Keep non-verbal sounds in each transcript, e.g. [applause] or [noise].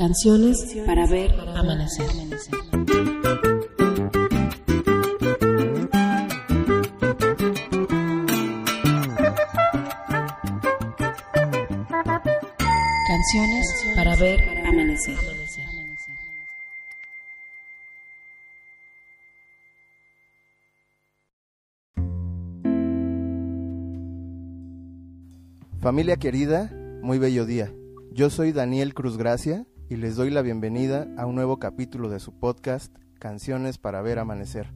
Canciones para ver amanecer. Canciones para ver amanecer. Familia querida, muy bello día. Yo soy Daniel Cruz Gracia y les doy la bienvenida a un nuevo capítulo de su podcast Canciones para ver amanecer.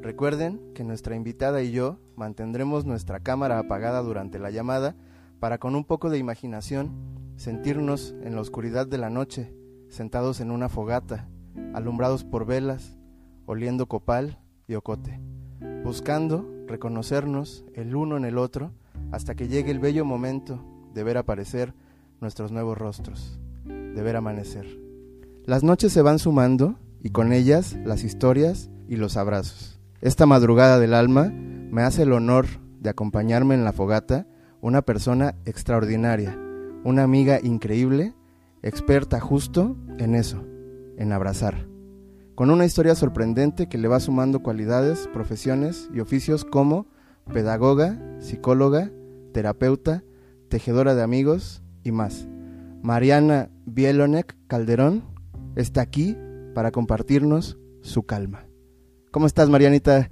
Recuerden que nuestra invitada y yo mantendremos nuestra cámara apagada durante la llamada para con un poco de imaginación sentirnos en la oscuridad de la noche, sentados en una fogata, alumbrados por velas, oliendo copal y ocote, buscando reconocernos el uno en el otro hasta que llegue el bello momento de ver aparecer nuestros nuevos rostros, de ver amanecer. Las noches se van sumando y con ellas las historias y los abrazos. Esta madrugada del alma me hace el honor de acompañarme en la fogata una persona extraordinaria, una amiga increíble, experta justo en eso, en abrazar, con una historia sorprendente que le va sumando cualidades, profesiones y oficios como pedagoga, psicóloga, terapeuta, tejedora de amigos y más. Mariana Bielonek Calderón está aquí para compartirnos su calma. ¿Cómo estás, Marianita?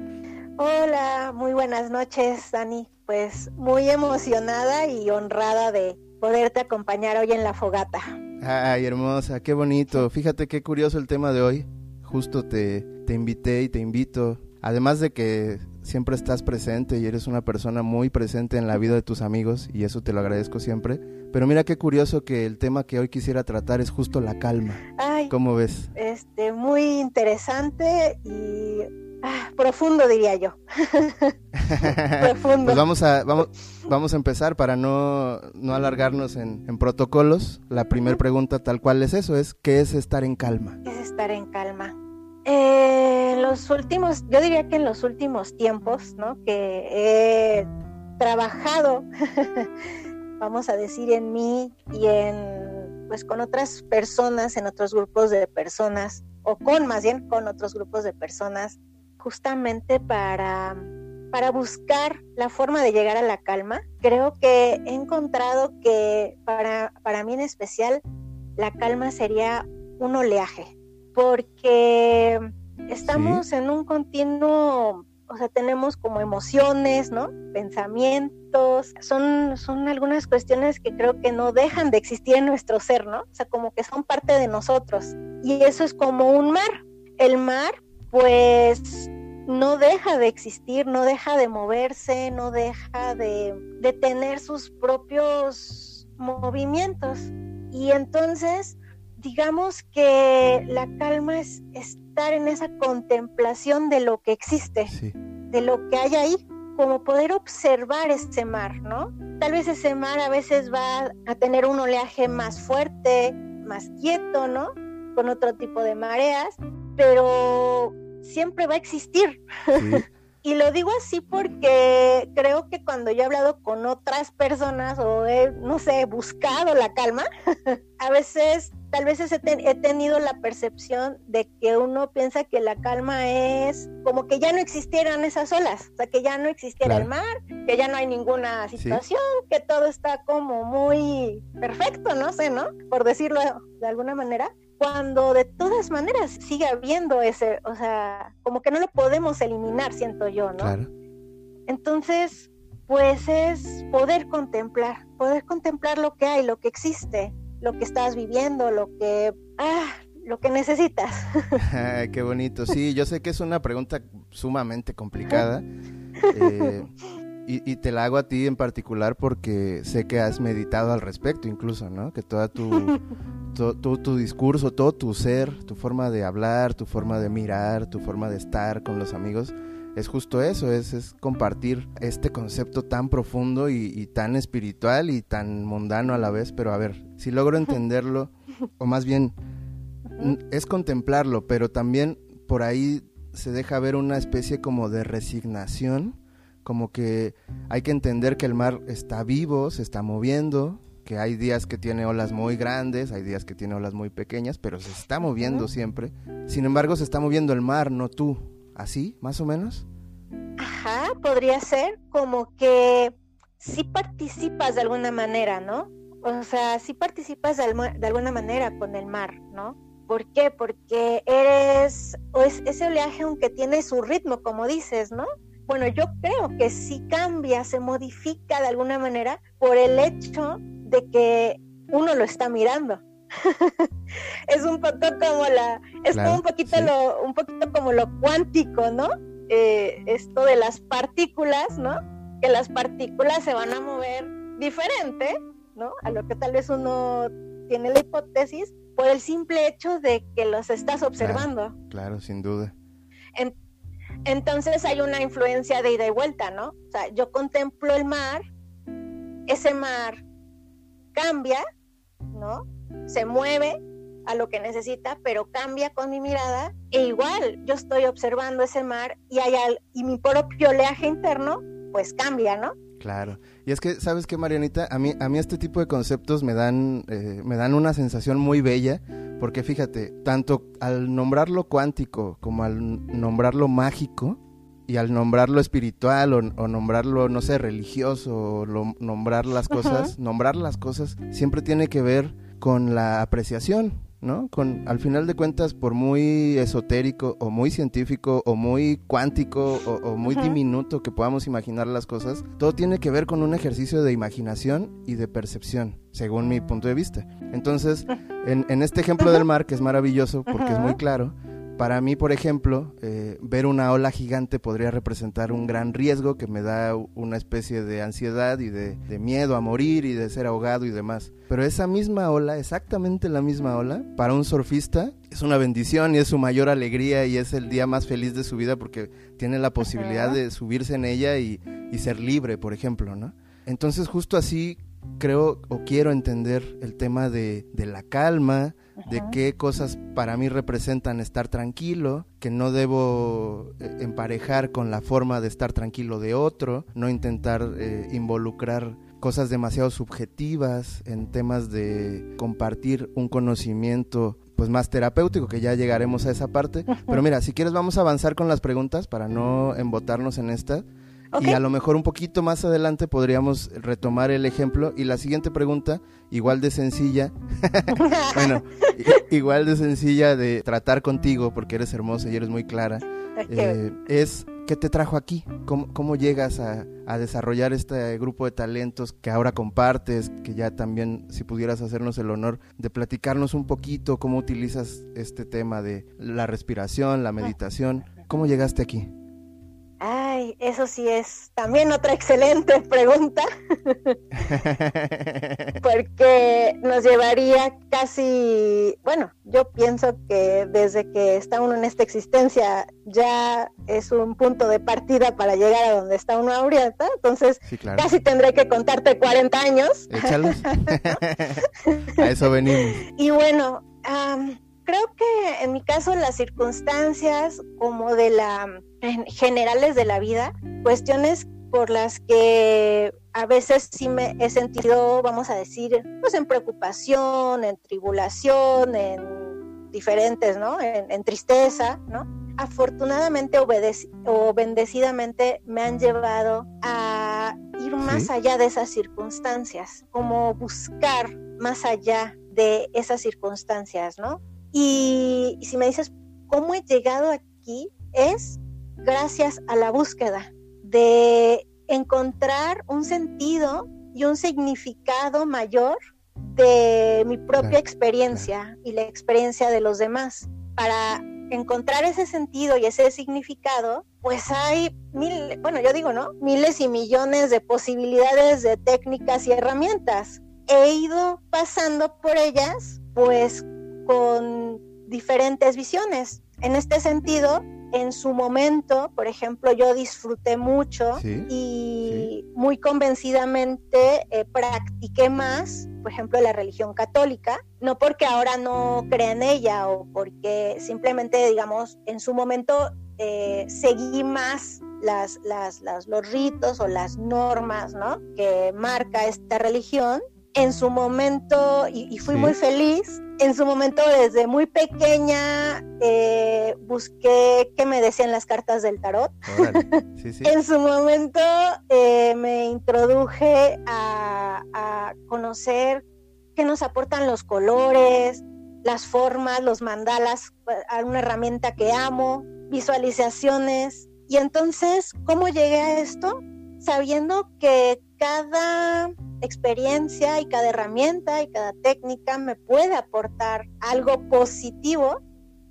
Hola, muy buenas noches, Dani. Pues muy emocionada y honrada de poderte acompañar hoy en la fogata. Ay, hermosa, qué bonito. Fíjate qué curioso el tema de hoy. Justo te, te invité y te invito. Además de que siempre estás presente y eres una persona muy presente en la vida de tus amigos y eso te lo agradezco siempre. Pero mira qué curioso que el tema que hoy quisiera tratar es justo la calma. Ay, ¿Cómo ves? este, muy interesante y ah, profundo diría yo. [laughs] profundo. Pues vamos a, vamos, vamos a empezar para no, no alargarnos en, en protocolos. La primera pregunta tal cual es eso, es ¿qué es estar en calma? es estar en calma. Eh, en los últimos, yo diría que en los últimos tiempos, ¿no? Que he trabajado, [laughs] vamos a decir, en mí y en, pues con otras personas, en otros grupos de personas, o con más bien con otros grupos de personas, justamente para, para buscar la forma de llegar a la calma. Creo que he encontrado que para, para mí en especial, la calma sería un oleaje porque estamos en un continuo, o sea, tenemos como emociones, ¿no? Pensamientos, son, son algunas cuestiones que creo que no dejan de existir en nuestro ser, ¿no? O sea, como que son parte de nosotros. Y eso es como un mar. El mar, pues, no deja de existir, no deja de moverse, no deja de, de tener sus propios movimientos. Y entonces digamos que la calma es estar en esa contemplación de lo que existe, Sí. de lo que hay ahí, como poder observar ese mar, ¿no? Tal vez ese mar a veces va a tener un oleaje más fuerte, más quieto, ¿no? Con otro tipo de mareas, pero siempre va a existir. sí. [laughs] Y lo digo así porque creo que cuando yo he hablado con otras personas o he, no sé, buscado la calma, [laughs] a veces, tal vez he, ten- he tenido la percepción de que uno piensa que la calma es como que ya no existieran esas olas, o sea, que ya no existiera el mar, que ya no hay ninguna Sí. situación, que todo está como muy perfecto, no sé, ¿no? Por decirlo de alguna manera cuando de todas maneras sigue habiendo ese, o sea, como que no lo podemos eliminar, siento yo, ¿no? Claro. Entonces, pues es poder contemplar, poder contemplar lo que hay, lo que existe, lo que estás viviendo, lo que, ah, lo que necesitas. [laughs] Qué bonito. Sí, yo sé que es una pregunta sumamente complicada. eh, [laughs] y, y te la hago a ti en particular porque sé que has meditado al respecto incluso, ¿no? Que toda tu, [laughs] to- tu, tu discurso, todo tu ser, tu forma de hablar, tu forma de mirar, tu forma de estar con los amigos, es justo eso, es, es compartir este concepto tan profundo y, y tan espiritual y tan mundano a la vez. Pero a ver, si logro entenderlo, o más bien es contemplarlo, pero también por ahí se deja ver una especie como de resignación, como que hay que entender que el mar está vivo, se está moviendo, que hay días que tiene olas muy grandes, hay días que tiene olas muy pequeñas, pero se está moviendo siempre. Sin embargo, se está moviendo el mar, no tú. ¿Así, más o menos? Ajá, podría ser como que sí participas de alguna manera, ¿no? O sea, sí participas de, alguna manera con el mar, ¿no? ¿Por qué? Porque eres, o es ese oleaje aunque tiene su ritmo, como dices, ¿no? Bueno, yo creo que sí cambia, se modifica de alguna manera por el hecho de que uno lo está mirando. [laughs] es un poco como la, es como un poquito lo, un poquito como lo cuántico, ¿no? Eh, esto de las partículas, ¿no? Que las partículas se van a mover diferente, ¿no? A lo que tal vez uno tiene la hipótesis por el simple hecho de que los estás observando. Claro, sin duda. entonces hay una influencia de ida y vuelta, ¿no? O sea, yo contemplo el mar, ese mar cambia, ¿no? Se mueve a lo que necesita, pero cambia con mi mirada e igual yo estoy observando ese mar y, hay y mi propio oleaje interno pues cambia, ¿no? Claro. Y es que, ¿sabes qué, Marianita? A mí, a mí este tipo de conceptos me dan, eh, me dan una sensación muy bella, porque fíjate, tanto al nombrarlo cuántico como al nombrarlo mágico, y al nombrarlo espiritual o, nombrarlo, no sé, religioso, o nombrar las cosas, nombrar las cosas siempre tiene que ver con la apreciación, ¿no? Con, al final de cuentas, por muy esotérico o muy científico o muy cuántico o, muy diminuto que podamos imaginar las cosas, todo tiene que ver con un ejercicio de imaginación y de percepción, según mi punto de vista. Entonces, [laughs] en, en este ejemplo del mar, que es maravilloso porque es muy claro, para mí, por ejemplo, eh, ver una ola gigante podría representar un gran riesgo que me da una especie de ansiedad y de, miedo a morir y de ser ahogado y demás. Pero esa misma ola, exactamente la misma ola, para un surfista es una bendición y es su mayor alegría y es el día más feliz de su vida porque tiene la posibilidad de subirse en ella y, y ser libre, por ejemplo, ¿no? Entonces justo así creo o quiero entender el tema de, de la calma, de qué cosas para mí representan estar tranquilo, que no debo eh, emparejar con la forma de estar tranquilo de otro, no intentar eh, involucrar cosas demasiado subjetivas en temas de compartir un conocimiento pues más terapéutico, que ya llegaremos a esa parte. Pero mira, si quieres vamos a avanzar con las preguntas para no embotarnos en esta. Y a lo mejor un poquito más adelante podríamos retomar el ejemplo. Y la siguiente pregunta, igual de sencilla, [laughs] bueno, igual de sencilla de tratar contigo, porque eres hermosa y eres muy clara, eh, es ¿qué te trajo aquí? ¿Cómo, llegas a, a, desarrollar este grupo de talentos que ahora compartes? Que ya también, si pudieras hacernos el honor de platicarnos un poquito cómo utilizas este tema de la respiración, la meditación. ¿Cómo llegaste aquí? Ay, eso sí es también otra excelente [laughs] pregunta, [laughs] porque nos llevaría casi, bueno, yo pienso que desde que está uno en esta existencia ya es un punto de partida para llegar a donde está uno ahorita, entonces casi tendré que contarte 40 años. Échalos. [laughs] a eso venimos. Y bueno, creo que en mi caso las circunstancias como de la generales de la vida, cuestiones por las que a veces sí me he sentido, vamos a decir, pues en preocupación, en tribulación, en diferentes, ¿no? En, tristeza, ¿no? Afortunadamente o bendecidamente me han llevado a ir más allá de esas circunstancias, como buscar más allá de esas circunstancias, ¿no? Y, y si me dices, ¿cómo he llegado aquí? Es gracias a la búsqueda de encontrar un sentido y un significado mayor de mi propia experiencia y la experiencia de los demás. Para encontrar ese sentido y ese significado, pues hay mil, bueno, yo digo, ¿no? Miles y millones de posibilidades de técnicas y herramientas. He ido pasando por ellas, pues, con diferentes visiones. En este sentido, en su momento, por ejemplo, yo disfruté mucho y muy convencidamente eh, practiqué más, por ejemplo, la religión católica, no porque ahora no crea en ella o porque simplemente, digamos, en su momento eh, seguí más las, las, los ritos o las normas ¿no? que marca esta religión en su momento, y, fui muy feliz, en su momento desde muy pequeña eh, busqué qué me decían las cartas del tarot. [laughs] en su momento eh, me introduje a, a conocer qué nos aportan los colores, las formas, los mandalas, una herramienta que amo, visualizaciones. Y entonces, ¿cómo llegué a esto? Sabiendo que cada experiencia y cada herramienta y cada técnica me puede aportar algo positivo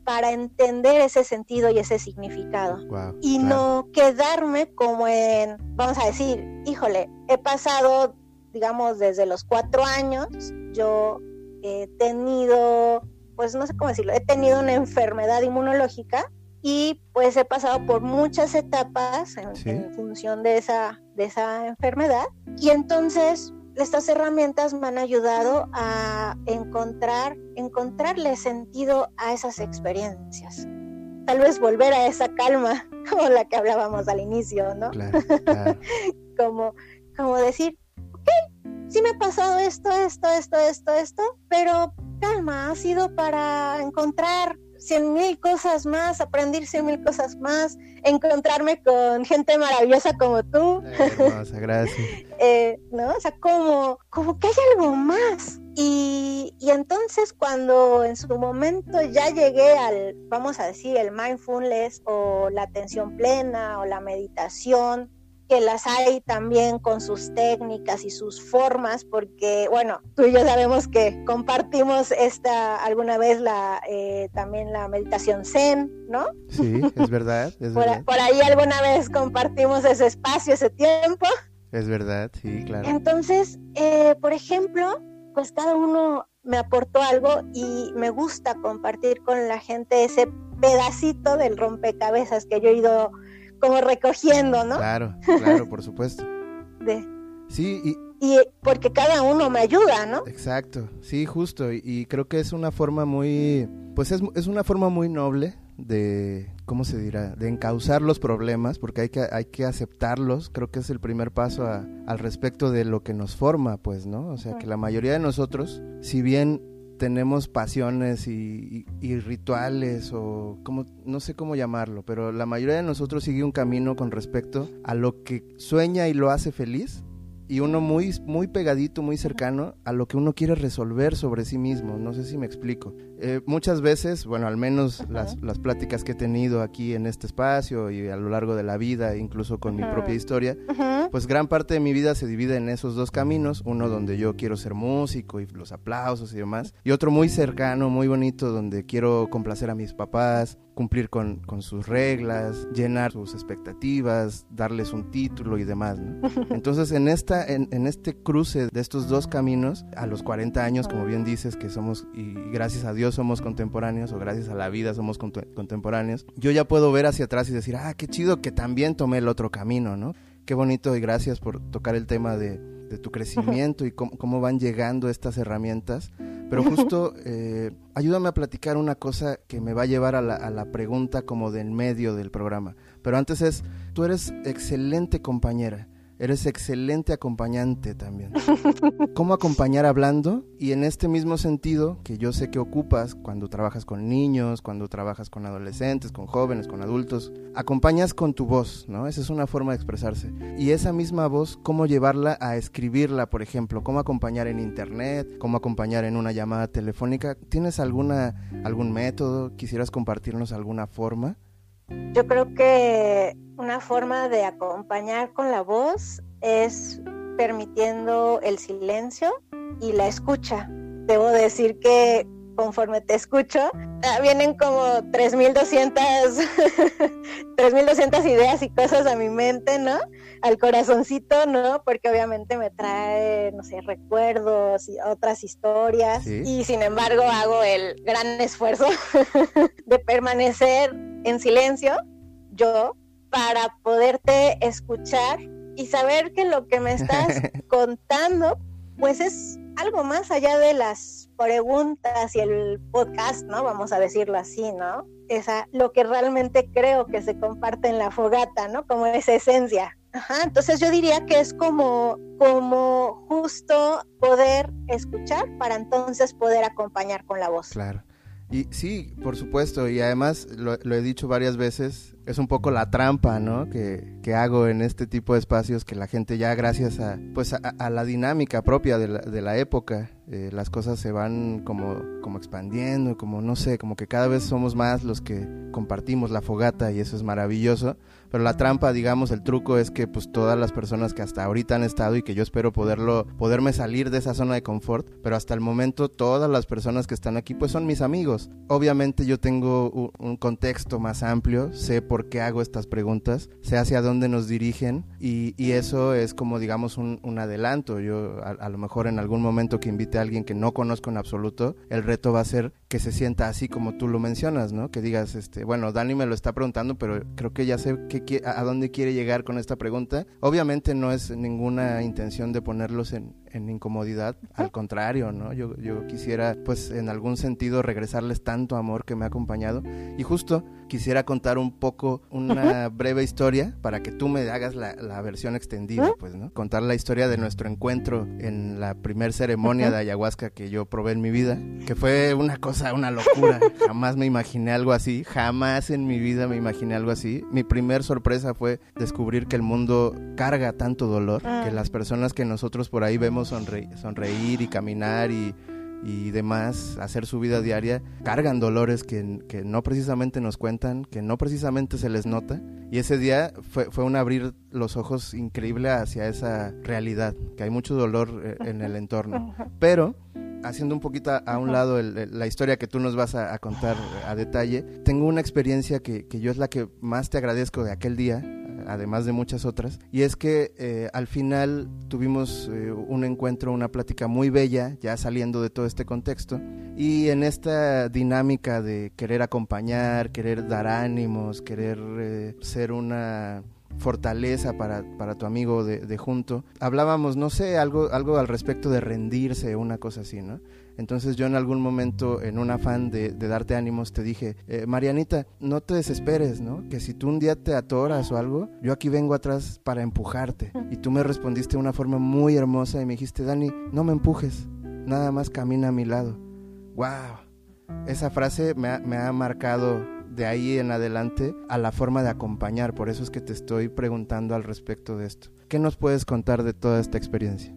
para entender ese sentido y ese significado. y no quedarme como en, vamos a decir, híjole, he pasado, digamos, desde los cuatro años, yo he tenido, pues no sé cómo decirlo, he tenido una enfermedad inmunológica y pues he pasado por muchas etapas en, función de esa, de esa enfermedad. Y entonces estas herramientas me han ayudado a encontrar, encontrarle sentido a esas experiencias. Tal vez volver a esa calma, [laughs] como la que hablábamos al inicio, ¿no? [laughs] como, como decir, ok, sí me ha pasado esto, esto, esto, esto, esto, pero calma, ha sido para encontrar cien mil cosas más, aprender cien mil cosas más, encontrarme con gente maravillosa como tú. Hermosa, gracias. [laughs] eh, ¿No? O sea, como, como que hay algo más. Y, y, entonces cuando en su momento ya llegué al, vamos a decir, el mindfulness o la atención plena o la meditación, que las hay también con sus técnicas y sus formas, porque bueno, tú y yo sabemos que compartimos esta alguna vez la eh, también la meditación Zen, ¿no? Sí, es verdad. por, ahí alguna vez compartimos ese espacio, ese tiempo. Es verdad, sí, claro. Entonces, eh, por ejemplo, pues cada uno me aportó algo y me gusta compartir con la gente ese pedacito del rompecabezas que yo he ido como recogiendo, ¿no? Claro, claro, por supuesto. [laughs] De, sí, y, y porque cada uno me ayuda, ¿no? Exacto, sí, justo, y, creo que es una forma muy, pues es, es, una forma muy noble de, ¿cómo se dirá? De encauzar los problemas, porque hay que, hay que aceptarlos, creo que es el primer paso al respecto de lo que nos forma, pues, ¿no? O sea, que la mayoría de nosotros, si bien tenemos pasiones y, rituales o como no sé cómo llamarlo, pero la mayoría de nosotros sigue un camino con respecto a lo que sueña y lo hace feliz y uno muy, muy pegadito, muy cercano a lo que uno quiere resolver sobre sí mismo. No sé si me explico. Eh, muchas veces, bueno, al menos las, las, pláticas que he tenido aquí en este espacio y a lo largo de la vida, incluso con mi propia historia, pues gran parte de mi vida se divide en esos dos caminos. Uno donde yo quiero ser músico y los aplausos y demás. Y otro muy cercano, muy bonito, donde quiero complacer a mis papás, cumplir con, con, sus reglas, llenar sus expectativas, darles un título y demás. ¿no? [laughs] Entonces, en, esta, en, en, este cruce de estos dos caminos, a los 40 años, como bien dices, que somos, y gracias a Dios somos contemporáneos, o gracias a la vida somos contemporáneos, yo ya puedo ver hacia atrás y decir, ah, qué chido que también tomé el otro camino, ¿no? Qué bonito y gracias por tocar el tema de, de tu crecimiento y cómo, cómo, van llegando estas herramientas. Pero justo eh, ayúdame a platicar una cosa que me va a llevar a la, a la pregunta como del medio del programa. Pero antes es, tú eres excelente compañera. Eres excelente acompañante también. [laughs] ¿Cómo acompañar hablando? Y en este mismo sentido, que yo sé que ocupas cuando trabajas con niños, cuando trabajas con adolescentes, con jóvenes, con adultos, acompañas con tu voz, ¿no? Esa es una forma de expresarse. Y esa misma voz, ¿cómo llevarla a escribirla, por ejemplo? ¿Cómo acompañar en internet? ¿Cómo acompañar en una llamada telefónica? ¿Tienes alguna, algún método? ¿Quisieras compartirnos alguna forma? Yo creo que una forma de acompañar con la voz es permitiendo el silencio y la escucha. Debo decir que conforme te escucho, ah, vienen como 3.200 3.200 [laughs] ideas y cosas a mi mente, ¿no? Al corazoncito, ¿no? Porque obviamente me trae, no sé, recuerdos y otras historias. Y sin embargo hago el gran esfuerzo [laughs] de permanecer en silencio, yo, para poderte escuchar y saber que lo que me estás [laughs] contando, pues es algo más allá de las preguntas y el podcast, ¿no? Vamos a decirlo así, ¿no? Esa, lo que realmente creo que se comparte en la fogata, ¿no? Como esa esencia. Ajá, entonces yo diría que es como, como justo poder escuchar para entonces poder acompañar con la voz. Claro. Y sí, por supuesto, y además lo, he dicho varias veces, es un poco la trampa, ¿no? Que, que, hago en este tipo de espacios que la gente ya gracias a, pues a, a la dinámica propia de la, de la época, eh, las cosas se van como, como expandiendo, como no sé, como que cada vez somos más los que compartimos la fogata y eso es maravilloso. Pero la trampa, digamos, el truco es que pues todas las personas que hasta ahorita han estado y que yo espero poderlo, poderme salir de esa zona de confort, pero hasta el momento todas las personas que están aquí pues son mis amigos. Obviamente yo tengo un, contexto más amplio, sé por qué hago estas preguntas, sé hacia dónde nos dirigen y, y eso es como digamos un, adelanto. Yo a, a, lo mejor en algún momento que invite a alguien que no conozco en absoluto, el reto va a ser que se sienta así como tú lo mencionas, ¿no? Que digas, este, bueno, Dani me lo está preguntando, pero creo que ya sé qué, a dónde quiere llegar con esta pregunta. Obviamente no es ninguna intención de ponerlos en, en incomodidad, al contrario, ¿no? Yo, yo quisiera, pues, en algún sentido regresarles tanto amor que me ha acompañado y justo quisiera contar un poco una breve historia para que tú me hagas la, la, versión extendida, pues, ¿no? Contar la historia de nuestro encuentro en la primer ceremonia de ayahuasca que yo probé en mi vida, que fue una cosa, una locura. [laughs] Jamás me imaginé algo así, jamás en mi vida me imaginé algo así. Mi primer sorpresa fue descubrir que el mundo carga tanto dolor, que las personas que nosotros por ahí vemos sonreír, sonreír y caminar y y demás, hacer su vida diaria, cargan dolores que, que, no precisamente nos cuentan, que no precisamente se les nota. Y ese día fue, fue un abrir los ojos increíble hacia esa realidad, que hay mucho dolor eh, en el entorno. Pero, haciendo un poquito a un lado el, el, la historia que tú nos vas a, a contar a detalle, tengo una experiencia que, que yo es la que más te agradezco de aquel día, además de muchas otras, y es que eh, al final tuvimos eh, un encuentro, una plática muy bella, ya saliendo de todo este contexto, y en esta dinámica de querer acompañar, querer dar ánimos, querer eh, ser una fortaleza para, para tu amigo de, junto. Hablábamos, no sé, algo, algo al respecto de rendirse, una cosa así, ¿no? Entonces yo en algún momento, en un afán de, darte ánimos, te dije, eh, Marianita, no te desesperes, ¿no? Que si tú un día te atoras o algo, yo aquí vengo atrás para empujarte. Y tú me respondiste de una forma muy hermosa y me dijiste, Dani, no me empujes, nada más camina a mi lado. ¡Wow! Esa frase me ha marcado de ahí en adelante a la forma de acompañar. Por eso es que te estoy preguntando al respecto de esto. ¿Qué nos puedes contar de toda esta experiencia?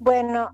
Bueno,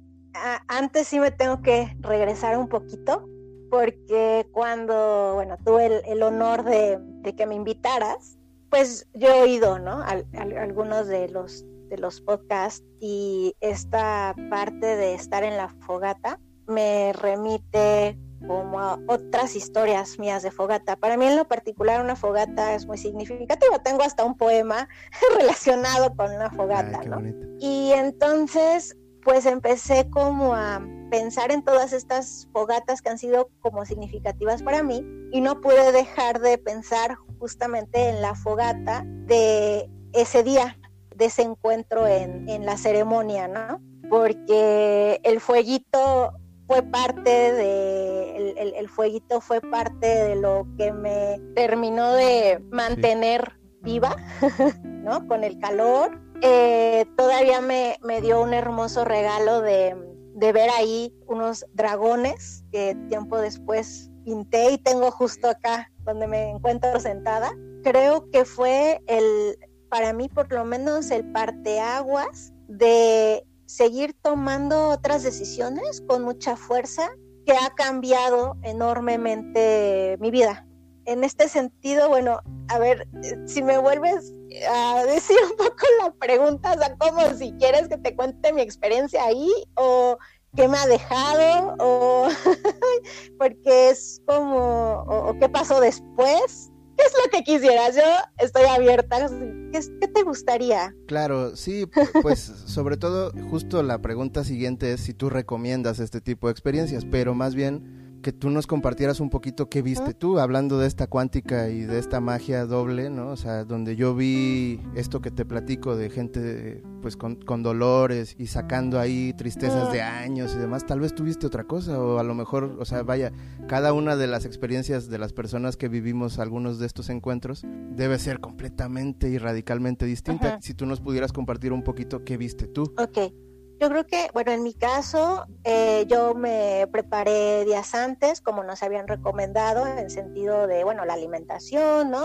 antes sí me tengo que regresar un poquito porque cuando, bueno, tuve el, el honor de, de, que me invitaras, pues yo he oído, ¿no? Al, al, algunos de los, de los podcasts y esta parte de estar en la fogata me remite como a otras historias mías de fogata. Para mí en lo particular una fogata es muy significativa. Tengo hasta un poema [laughs] relacionado con una fogata, Ay, ¿no? Y entonces pues empecé como a pensar en todas estas fogatas que han sido como significativas para mí y no pude dejar de pensar justamente en la fogata de ese día, de ese encuentro en, en la ceremonia, ¿no? Porque el fueguito fue parte de el, el, el, fueguito fue parte de lo que me terminó de mantener sí. viva [laughs] no con el calor. Eh, todavía me, me, dio un hermoso regalo de, de, ver ahí unos dragones que tiempo después pinté y tengo justo acá donde me encuentro sentada. Creo que fue el para mí por lo menos el parteaguas de seguir tomando otras decisiones con mucha fuerza que ha cambiado enormemente mi vida. En este sentido, bueno, a ver, si me vuelves a decir un poco la pregunta, o sea, como si quieres que te cuente mi experiencia ahí o qué me ha dejado o [laughs] porque es como o, o qué pasó después ¿Qué es lo que quisieras? Yo estoy abierta. ¿Qué, ¿Qué, te gustaría? Claro, sí, pues sobre todo justo la pregunta siguiente es si tú recomiendas este tipo de experiencias, pero más bien que tú nos compartieras un poquito qué viste tú, hablando de esta cuántica y de esta magia doble, ¿no? O sea, donde yo vi esto que te platico de gente pues con, con dolores y sacando ahí tristezas de años y demás, tal vez tuviste otra cosa o a lo mejor, o sea, vaya, cada una de las experiencias de las personas que vivimos algunos de estos encuentros debe ser completamente y radicalmente distinta. Si tú nos pudieras compartir un poquito qué viste tú. Ok. Yo creo que, bueno, en mi caso, eh, yo me preparé días antes, como nos habían recomendado, en el sentido de, bueno, la alimentación, ¿no?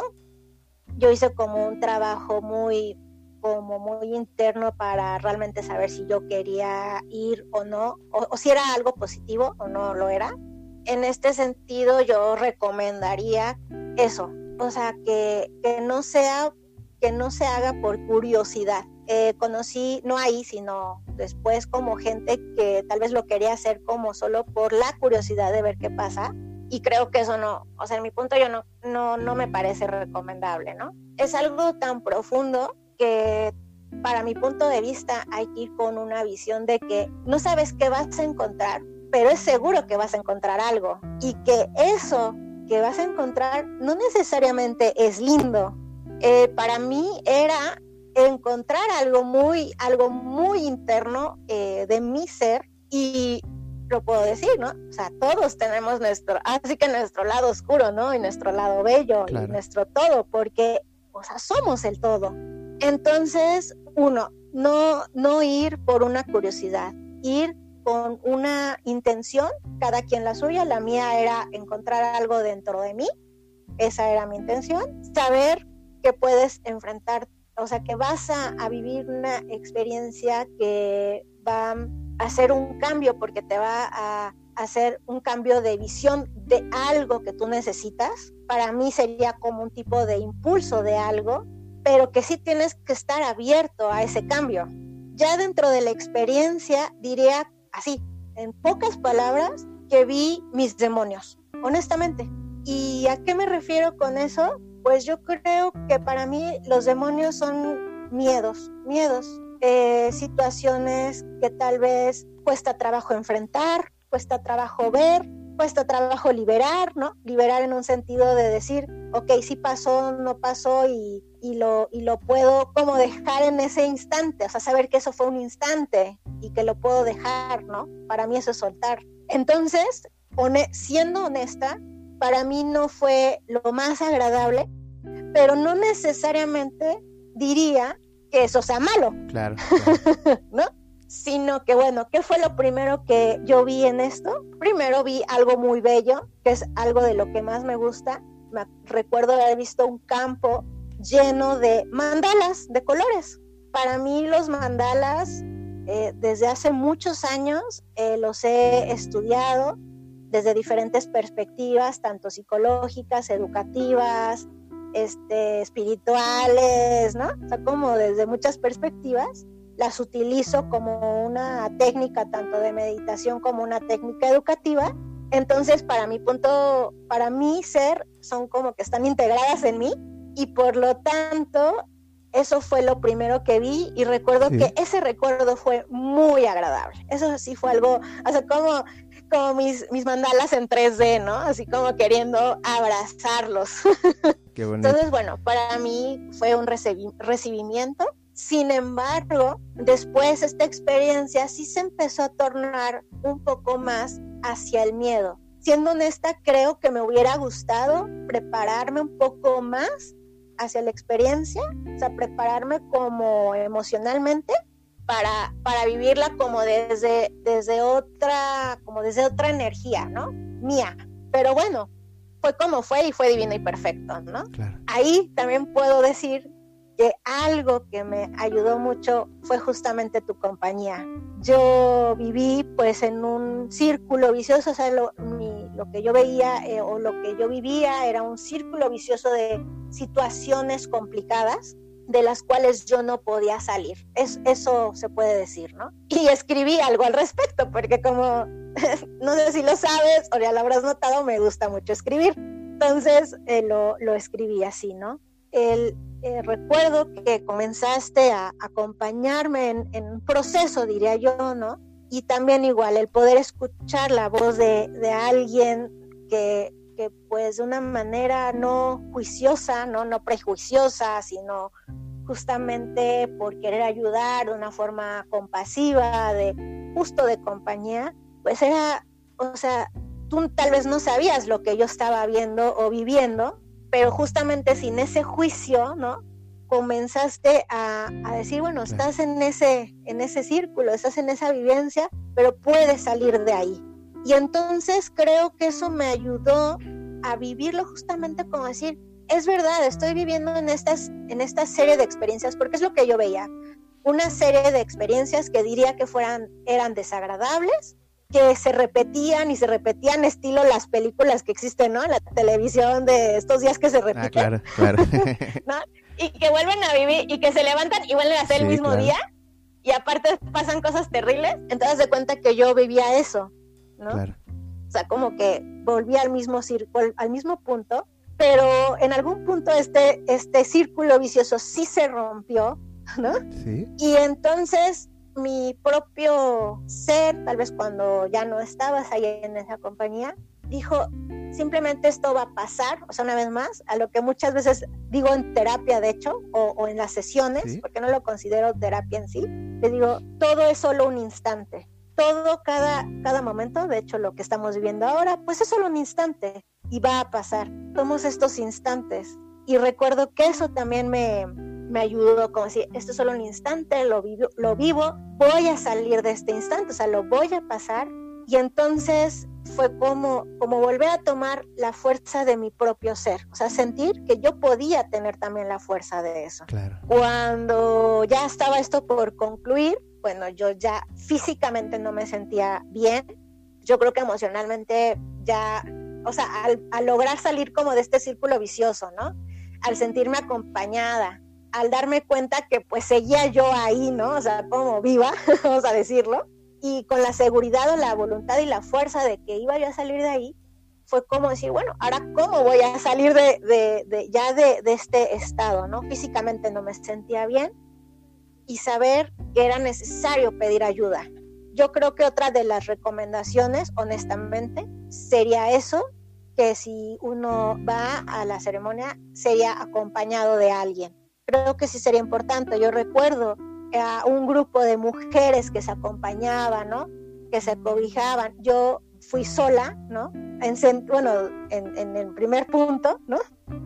Yo hice como un trabajo muy, como muy interno para realmente saber si yo quería ir o no, o, si era algo positivo o no lo era. En este sentido, yo recomendaría eso, o sea, que, que no sea, que no se haga por curiosidad, eh, conocí, no ahí, sino después como gente que tal vez lo quería hacer como solo por la curiosidad de ver qué pasa. Y creo que eso no, o sea, en mi punto yo no, no, no me parece recomendable, ¿no? Es algo tan profundo que para mi punto de vista hay que ir con una visión de que no sabes qué vas a encontrar, pero es seguro que vas a encontrar algo. Y que eso que vas a encontrar no necesariamente es lindo. Eh, para mí era encontrar algo muy, algo muy interno eh, de mi ser y lo puedo decir, ¿no? O sea, todos tenemos nuestro, así que nuestro lado oscuro, ¿no? Y nuestro lado bello y nuestro todo, porque, o sea, somos el todo. Entonces, uno, no, no ir por una curiosidad, ir con una intención, cada quien la suya, la mía era encontrar algo dentro de mí, esa era mi intención, saber que puedes enfrentar o sea, que vas a, vivir una experiencia que va a hacer un cambio porque te va a hacer un cambio de visión de algo que tú necesitas. Para mí sería como un tipo de impulso de algo, pero que sí tienes que estar abierto a ese cambio. Ya dentro de la experiencia diría así, en pocas palabras, que vi mis demonios, honestamente. ¿Y a qué me refiero con eso? Pues yo creo que para mí los demonios son miedos, miedos, eh, situaciones que tal vez cuesta trabajo enfrentar, cuesta trabajo ver, cuesta trabajo liberar, ¿no? Liberar en un sentido de decir, ok, sí pasó, no pasó y, lo, y lo puedo como dejar en ese instante, o sea, saber que eso fue un instante y que lo puedo dejar, ¿no? Para mí eso es soltar. Entonces, siendo honesta, para mí no fue lo más agradable, pero no necesariamente diría que eso sea malo. [laughs] Claro. ¿No? Sino que, bueno, ¿qué fue lo primero que yo vi en esto? Primero vi algo muy bello, que es algo de lo que más me gusta. Me recuerdo haber visto un campo lleno de mandalas de colores. Para mí los mandalas, eh, desde hace muchos años, eh, los he estudiado desde diferentes perspectivas, tanto psicológicas, educativas, este, espirituales, ¿no? O sea, como desde muchas perspectivas, las utilizo como una técnica tanto de meditación como una técnica educativa. Entonces, para mi punto, para mi ser, son como que están integradas en mí y por lo tanto, eso fue lo primero que vi y recuerdo que ese recuerdo fue muy agradable. Eso sí fue algo, o sea, como como mis, mis mandalas en 3D, ¿no? Así como queriendo abrazarlos. [laughs] Qué bonito. Entonces, bueno, para mí fue un recibimiento. Sin embargo, después esta experiencia sí se empezó a tornar un poco más hacia el miedo. Siendo honesta, creo que me hubiera gustado prepararme un poco más hacia la experiencia, o sea, prepararme como emocionalmente para, para vivirla como desde, desde otra, como desde otra energía, ¿no? Mía. Pero bueno, fue como fue y fue divino y perfecto, ¿no? Ahí también puedo decir que algo que me ayudó mucho fue justamente tu compañía. Yo viví pues en un círculo vicioso, o sea, lo, lo que yo veía eh, o lo que yo vivía era un círculo vicioso de situaciones complicadas de las cuales yo no podía salir. Es, eso se puede decir, ¿no? Y escribí algo al respecto, porque como [laughs] no sé si lo sabes o ya lo habrás notado, me gusta mucho escribir. Entonces eh, lo, lo, escribí así, ¿no? El, eh, recuerdo que comenzaste a acompañarme en, en, un proceso, diría yo, ¿no? y también igual el poder escuchar la voz de, de alguien que, que, pues de una manera no juiciosa, ¿no? no prejuiciosa, sino justamente por querer ayudar de una forma compasiva, de justo de compañía, pues era, o sea, tú tal vez no sabías lo que yo estaba viendo o viviendo, pero justamente sin ese juicio, ¿no? comenzaste a, decir, bueno, estás en ese, en ese círculo, estás en esa vivencia, pero puedes salir de ahí. Y entonces creo que eso me ayudó a vivirlo justamente como decir, es verdad, estoy viviendo en, estas, en esta serie de experiencias, porque es lo que yo veía, una serie de experiencias que diría que fueran, eran desagradables, que se repetían y se repetían estilo las películas que existen, ¿no? En la televisión de estos días que se ah, repiten. Ah, claro, claro. [laughs] ¿no? y que vuelven a vivir y que se levantan y vuelven a hacer el mismo día y aparte pasan cosas terribles, entonces de cuenta que yo vivía eso, ¿no? O sea, como que volví al mismo círculo, al mismo punto, pero en algún punto este, este círculo vicioso sí se rompió, [laughs] ¿no? Sí. Y entonces mi propio ser, tal vez cuando ya no estabas ahí en esa compañía, dijo, simplemente esto va a pasar, o sea, una vez más, a lo que muchas veces digo en terapia, de hecho, o, en las sesiones, porque no lo considero terapia en sí, le digo, todo es solo un instante, todo, cada, cada momento, de hecho, lo que estamos viviendo ahora, pues es solo un instante y va a pasar. Somos estos instantes. Y recuerdo que eso también me, me ayudó, como decir, esto es solo un instante, lo vivo, lo vivo, voy a salir de este instante, o sea, lo voy a pasar. Y entonces fue como, como volver a tomar la fuerza de mi propio ser, o sea, sentir que yo podía tener también la fuerza de eso. Cuando ya estaba esto por concluir, bueno, yo ya físicamente no me sentía bien, yo creo que emocionalmente ya, o sea, al, al lograr salir como de este círculo vicioso, ¿no? Al sentirme acompañada, al darme cuenta que pues seguía yo ahí, ¿no? O sea, como viva, [laughs] vamos a decirlo, y con la seguridad o la voluntad y la fuerza de que iba yo a salir de ahí, fue como decir, bueno, ahora cómo voy a salir de, ya de, de, este estado, ¿no? Físicamente no me sentía bien y saber que era necesario pedir ayuda. Yo creo que otra de las recomendaciones, honestamente, sería eso, que si uno va a la ceremonia, sería acompañado de alguien. Creo que sí sería importante. Yo recuerdo a un grupo de mujeres que se acompañaban, ¿no? Que se cobijaban. Yo fui sola, ¿no? En, bueno, en, el primer punto, ¿no?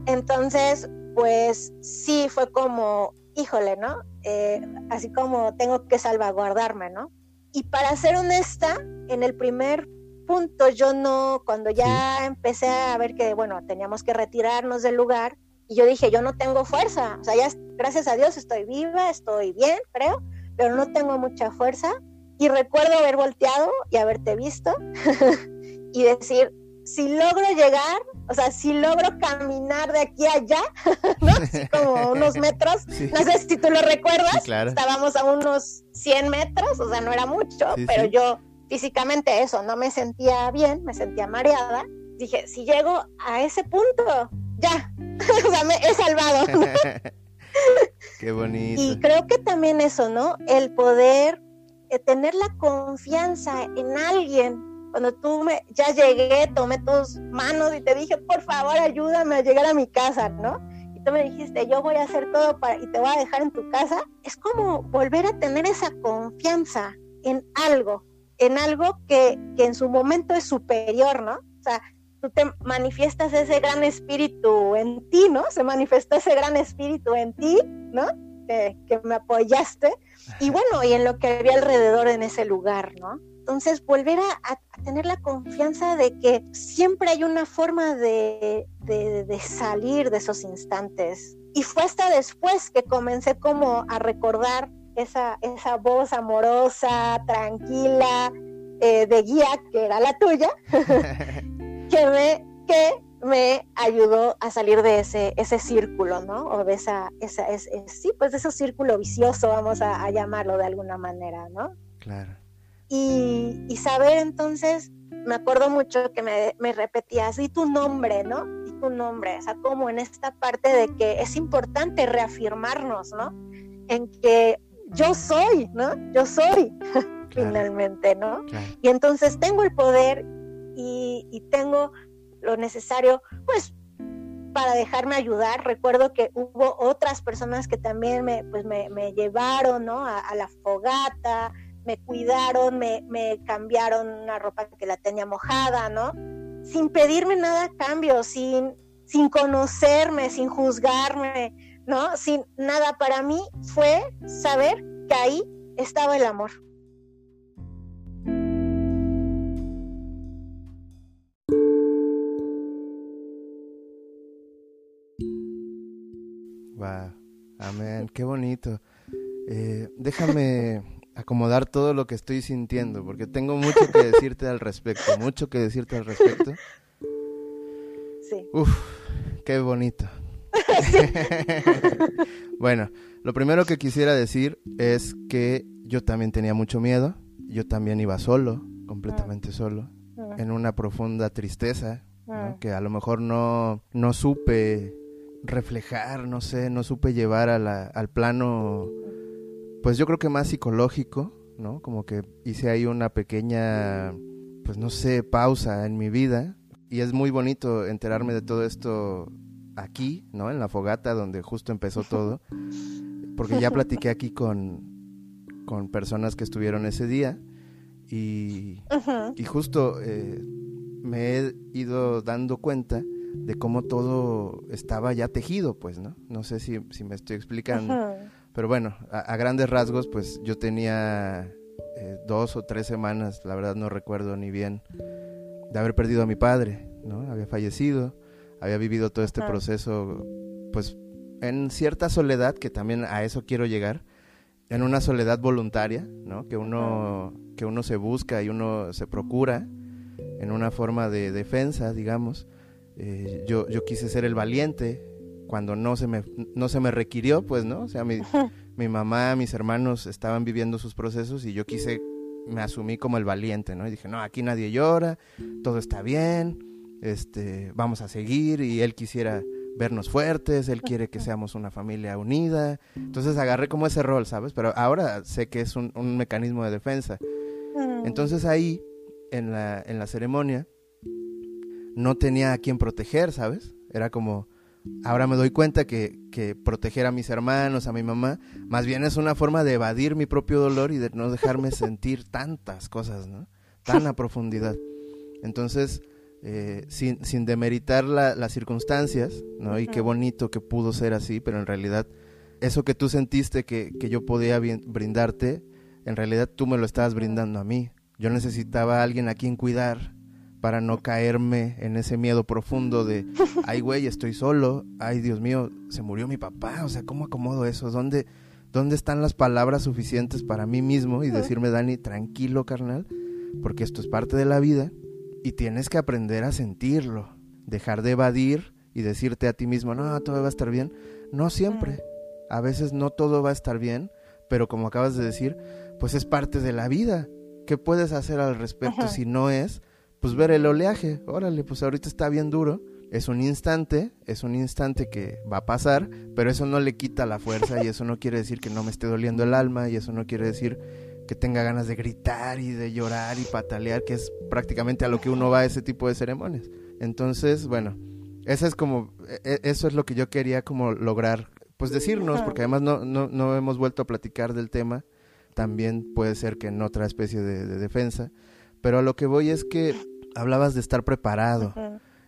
Entonces, pues sí fue como, híjole, ¿no? Eh, así como tengo que salvaguardarme, ¿no? Y para ser honesta, en el primer punto yo no, cuando ya empecé a ver que, bueno, teníamos que retirarnos del lugar, y yo dije, yo no tengo fuerza, o sea, ya gracias a Dios estoy viva, estoy bien, creo, pero no tengo mucha fuerza. Y recuerdo haber volteado y haberte visto [laughs] y decir, si logro llegar, o sea, si logro caminar de aquí a allá, [laughs] ¿no? Así como unos metros, [laughs] no sé si tú lo recuerdas, estábamos a unos 100 metros, o sea, no era mucho, pero yo físicamente eso, no me sentía bien, me sentía mareada. Dije, si llego a ese punto, ya, [laughs] o sea, me he salvado. [laughs] Qué bonito. Y creo que también eso, ¿no? El poder eh, tener la confianza en alguien. Cuando tú me, ya llegué, tomé tus manos y te dije, por favor, ayúdame a llegar a mi casa, ¿no? Y tú me dijiste, yo voy a hacer todo para, y te voy a dejar en tu casa. Es como volver a tener esa confianza en algo, en algo que, que en su momento es superior, ¿no? O sea, tú te manifiestas ese gran espíritu en ti, ¿no? Se manifestó ese gran espíritu en ti, ¿no? Que, me apoyaste. Y [laughs] bueno, y en lo que había alrededor en ese lugar, ¿no? Entonces, volver a, tener la confianza de que siempre hay una forma de, de, salir de esos instantes. Y fue hasta después que comencé como a recordar esa, esa voz amorosa, tranquila, eh, de guía, que era la tuya, [laughs] que me, que me ayudó a salir de ese, ese círculo, ¿no? O de esa, esa es, sí, pues de ese círculo vicioso, vamos a, llamarlo de alguna manera, ¿no? Claro. Y, y saber entonces, me acuerdo mucho que me, me repetías, y tu nombre, ¿no? Y tu nombre, o sea, como en esta parte de que es importante reafirmarnos, ¿no? En que yo soy, ¿no? Yo soy. [laughs] finalmente, ¿no? Y entonces tengo el poder y, tengo lo necesario, pues para dejarme ayudar. Recuerdo que hubo otras personas que también me, pues me, llevaron ¿no? a, la fogata, me cuidaron, me, me, cambiaron una ropa que la tenía mojada, ¿no? Sin pedirme nada a cambio, sin, sin conocerme, sin juzgarme, ¿no? Sin nada. Para mí fue saber que ahí estaba el amor. Amén, qué bonito. Eh, déjame acomodar todo lo que estoy sintiendo, porque tengo mucho que decirte al respecto, mucho que decirte al respecto. Sí. Uf, qué bonito. [laughs] bueno, lo primero que quisiera decir es que yo también tenía mucho miedo, yo también iba solo, completamente mm. solo, mm. en una profunda tristeza, mm. que a lo mejor no, no supe reflejar, no sé, no supe llevar a la, al plano, pues yo creo que más psicológico, ¿no? Como que hice ahí una pequeña, pues no sé, pausa en mi vida. Y es muy bonito enterarme de todo esto aquí, ¿no? En la fogata donde justo empezó [laughs] todo. Porque ya platiqué aquí con, con personas que estuvieron ese día. Y, y justo eh, me he ido dando cuenta de cómo todo estaba ya tejido, pues, ¿no? No sé si, me estoy explicando. Pero bueno, a, grandes rasgos, pues yo tenía eh, dos o tres semanas, la verdad no recuerdo ni bien, de haber perdido a mi padre, ¿no? Había fallecido, había vivido todo este proceso, pues, en cierta soledad, que también a eso quiero llegar, en una soledad voluntaria, ¿no? Que uno, que uno se busca y uno se procura en una forma de defensa, digamos eh, yo, yo quise ser el valiente cuando no se me, no se me requirió, pues, ¿no? O sea, mi, mi mamá, mis hermanos estaban viviendo sus procesos y yo quise, me asumí como el valiente, ¿no? Y dije, no, aquí nadie llora, todo está bien, este, vamos a seguir y él quisiera vernos fuertes, él quiere que seamos una familia unida. Entonces agarré como ese rol, ¿sabes? Pero ahora sé que es un, un mecanismo de defensa. Entonces ahí, en la, en la ceremonia, no tenía a quien proteger, ¿sabes? Era como, ahora me doy cuenta que, que, proteger a mis hermanos, a mi mamá, más bien es una forma de evadir mi propio dolor y de no dejarme [laughs] sentir tantas cosas, ¿no? Tan a [laughs] profundidad. Entonces, eh, sin, sin demeritar las circunstancias, ¿no? Y qué bonito que pudo ser así, pero en realidad eso que tú sentiste que, que yo podía brindarte, en realidad tú me lo estabas brindando a mí. Yo necesitaba a alguien a quien cuidar, para no caerme en ese miedo profundo de, ay güey, estoy solo, ay Dios mío, se murió mi papá, o sea, ¿cómo acomodo eso? ¿Dónde, dónde están las palabras suficientes para mí mismo y decirme, Dani, tranquilo, carnal, porque esto es parte de la vida y tienes que aprender a sentirlo, dejar de evadir y decirte a ti mismo, no, todo va a estar bien. No siempre, a veces no todo va a estar bien, pero como acabas de decir, pues es parte de la vida. ¿Qué puedes hacer al respecto si no es pues ver el oleaje. Órale, pues ahorita está bien duro. Es un instante, es un instante que va a pasar, pero eso no le quita la fuerza y eso no quiere decir que no me esté doliendo el alma y eso no quiere decir que tenga ganas de gritar y de llorar y patalear, que es prácticamente a lo que uno va a ese tipo de ceremonias. Entonces, bueno, eso es como, e, e, eso es lo que yo quería como lograr, pues decirnos, porque además no, no, no hemos vuelto a platicar del tema, también puede ser que en otra especie de, de defensa, pero a lo que voy es que hablabas de estar preparado.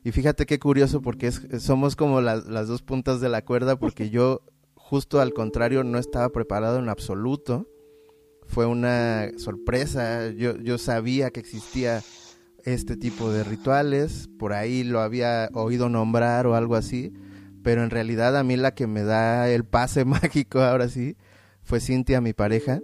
Y fíjate qué curioso porque es, somos como las dos puntas de la cuerda porque [laughs] yo justo al contrario no estaba preparado en absoluto. Fue una sorpresa. Yo, yo sabía que existía este tipo de rituales. Por ahí lo había oído nombrar o algo así. Pero en realidad a mí la que me da el pase [laughs] mágico ahora sí fue Cintia, mi pareja,